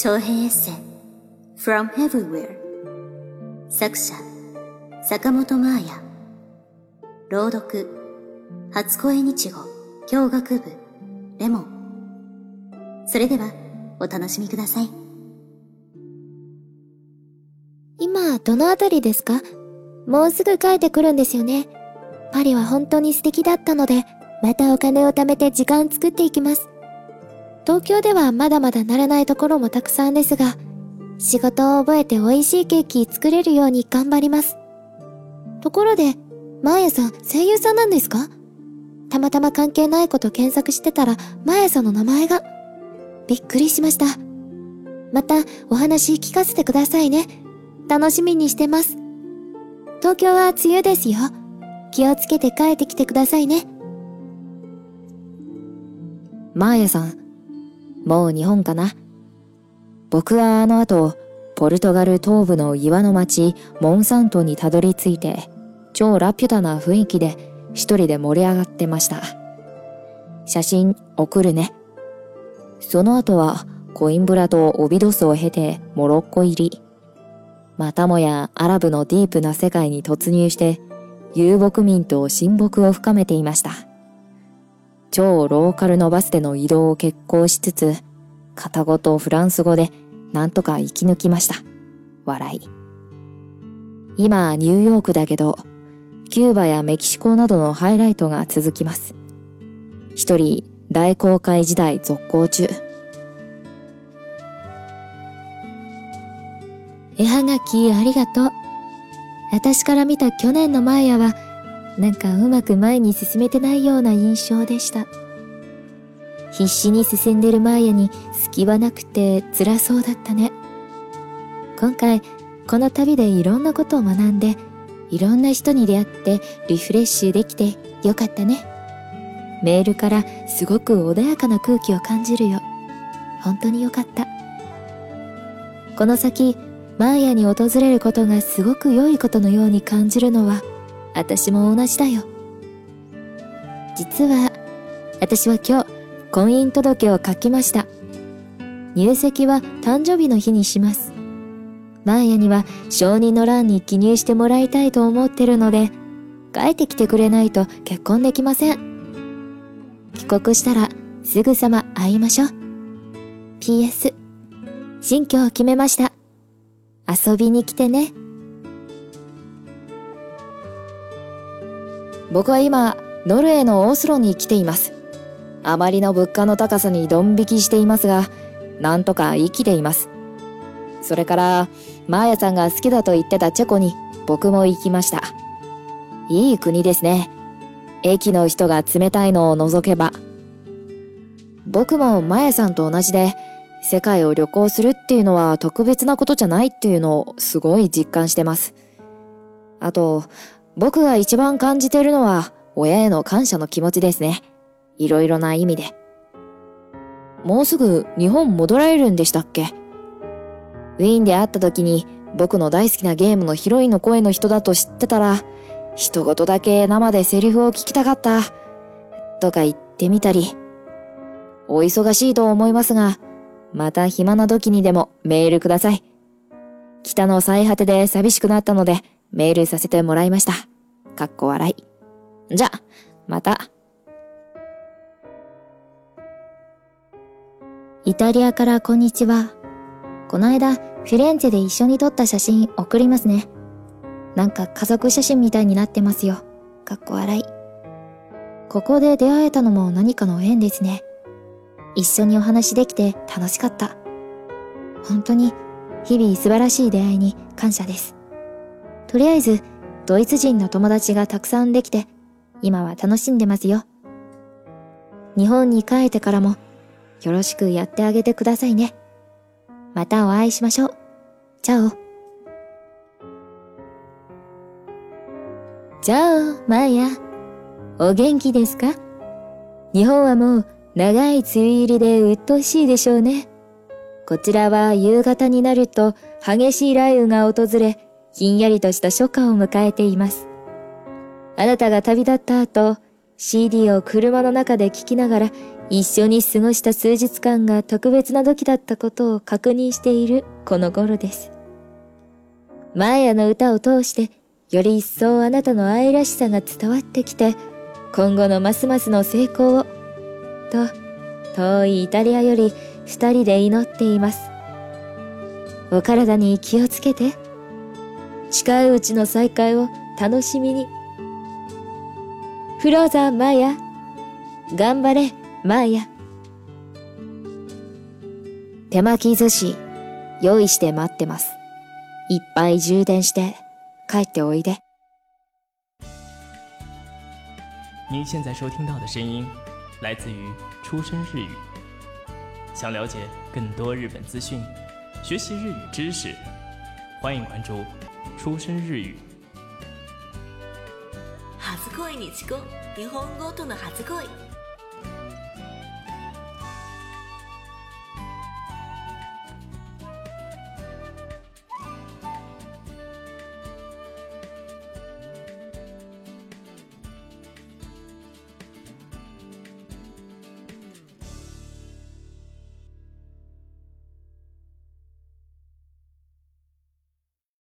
長編エッセイ From Everywhere 作者坂本真綾。朗読初恋日語教学部レモン。それではお楽しみください。今どのあたりですか？もうすぐ帰ってくるんですよね。パリは本当に素敵だったのでまたお金を貯めて時間作っていきます。東京ではまだまだならないところもたくさんですが、仕事を覚えて美味しいケーキ作れるように頑張ります。ところで、マーヤさん声優さんなんですか？たまたま関係ないこと検索してたら、マーヤさんの名前が。びっくりしました。またお話聞かせてくださいね。楽しみにしてます。東京は梅雨ですよ。気をつけて帰ってきてくださいね。マーヤさん、もう日本かな僕はあの後、ポルトガル東部の岩の町モンサントにたどり着いて、超ラピュタな雰囲気で一人で盛り上がってました。写真送るね。その後はコインブラとオビドスを経てモロッコ入り。またもやアラブのディープな世界に突入して遊牧民と親睦を深めていました。超ローカルのバスでの移動を決行しつつ、片言フランス語でなんとか生き抜きました。笑い。今、ニューヨークだけど、キューバやメキシコなどのハイライトが続きます。一人、大公開時代続行中。絵はがきありがとう。私から見た去年のマーヤはなんかうまく前に進めてないような印象でした。必死に進んでるマーヤに隙はなくて辛そうだったね。今回、この旅でいろんなことを学んで、いろんな人に出会ってリフレッシュできてよかったね。メールからすごく穏やかな空気を感じるよ。本当によかった。この先、マーヤに訪れることがすごく良いことのように感じるのは私も同じだよ。実は、私は今日、婚姻届を書きました。入籍は誕生日の日にします。マーヤには承認の欄に記入してもらいたいと思ってるので、帰ってきてくれないと結婚できません。帰国したらすぐさま会いましょう。PS、新居を決めました。遊びに来てね。僕は今、ノルウェーのオースロに来ています。あまりの物価の高さにドン引きしていますが、なんとか生きています。それから、マーヤさんが好きだと言ってたチェコに僕も行きました。いい国ですね。駅の人が冷たいのを除けば。僕もマヤさんと同じで、世界を旅行するっていうのは特別なことじゃないっていうのをすごい実感してます。あと、僕が一番感じてるのは、親への感謝の気持ちですね。いろいろな意味で。もうすぐ日本戻られるんでしたっけ？ウィーンで会った時に僕の大好きなゲームのヒロインの声の人だと知ってたら、一言だけ生でセリフを聞きたかった。とか言ってみたり。お忙しいと思いますが、また暇な時にでもメールください。北の最果てで寂しくなったので、メールさせてもらいました。かっこ笑い。じゃ、また。イタリアからこんにちは。この間、フィレンツェで一緒に撮った写真送りますね。なんか家族写真みたいになってますよ。かっこ笑い。ここで出会えたのも何かの縁ですね。一緒にお話できて楽しかった。本当に日々素晴らしい出会いに感謝です。とりあえず、ドイツ人の友達がたくさんできて、今は楽しんでますよ。日本に帰ってからも、よろしくやってあげてくださいね。またお会いしましょう。チャオ。チャオ、マーヤ。お元気ですか？日本はもう長い梅雨入りで鬱陶しいでしょうね。こちらは夕方になると激しい雷雨が訪れ、ひんやりとした初夏を迎えています。あなたが旅立った後、CD を車の中で聴きながら一緒に過ごした数日間が特別な時だったことを確認しているこの頃です。マーヤの歌を通してより一層あなたの愛らしさが伝わってきて今後のますますの成功をと遠いイタリアより二人で祈っています。お体に気をつけて。近いうちの再会を楽しみに。フローザーマーヤ。頑張れ、マーヤ。手巻き寿司、用意して待ってます。いっぱい充電して帰っておいで。您现在收听到的声音来自于出生日语。想了解更多日本资讯，学习日语知识，欢迎关注出生日语。初恋に遅刻日本語との初恋